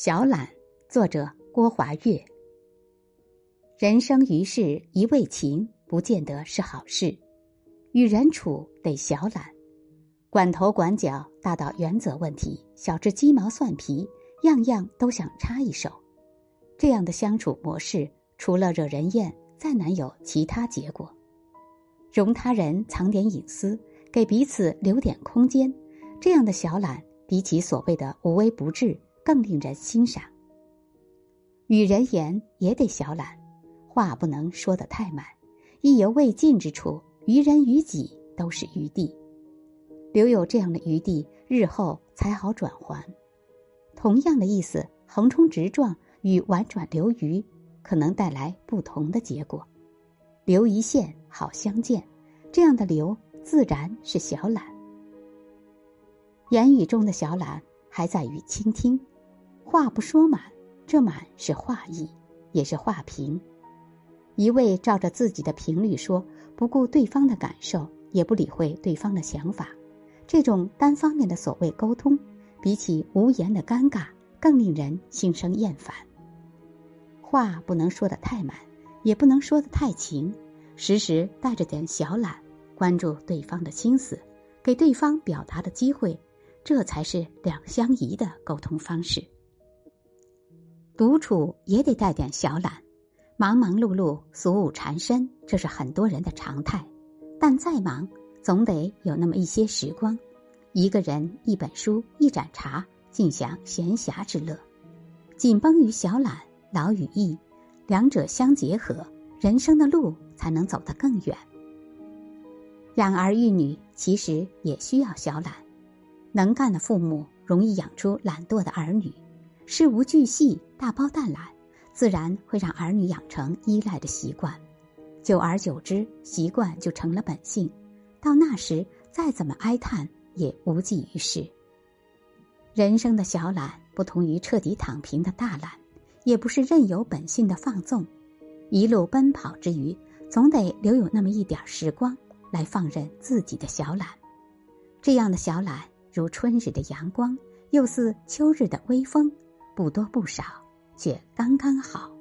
小懒，作者郭华月。人生于世，一味情不见得是好事。与人处得小懒，管头管脚，大到原则问题，小至鸡毛蒜皮，样样都想插一手。这样的相处模式，除了惹人厌，再难有其他结果。容他人藏点隐私，给彼此留点空间，这样的小懒，比起所谓的无微不至。更令人欣赏。与人言也得小懒，话不能说得太满，意犹未尽之处，于人于己都是余地。留有这样的余地，日后才好转还。同样的意思，横冲直撞与婉转留余，可能带来不同的结果。留一线好相见，这样的留自然是小懒。言语中的小懒，还在于倾听。话不说满，这满是话意，也是话平。一味照着自己的频率说，不顾对方的感受，也不理会对方的想法，这种单方面的所谓沟通，比起无言的尴尬，更令人心生厌烦。话不能说的太满，也不能说的太勤，时时带着点小懒，关注对方的心思，给对方表达的机会，这才是两相宜的沟通方式。独处也得带点小懒，忙忙碌碌，俗务缠身，这是很多人的常态。但再忙，总得有那么一些时光，一个人、一本书、一盏茶，尽享闲暇之乐。紧绷与小懒，劳与逸，两者相结合，人生的路才能走得更远。养儿育女其实也需要小懒，能干的父母容易养出懒惰的儿女。事无巨细，大包大揽，自然会让儿女养成依赖的习惯，久而久之，习惯就成了本性。到那时，再怎么哀叹也无济于事。人生的小懒，不同于彻底躺平的大懒，也不是任由本性的放纵。一路奔跑之余，总得留有那么一点时光来放任自己的小懒。这样的小懒，如春日的阳光，又似秋日的微风。不多不少，却刚刚好。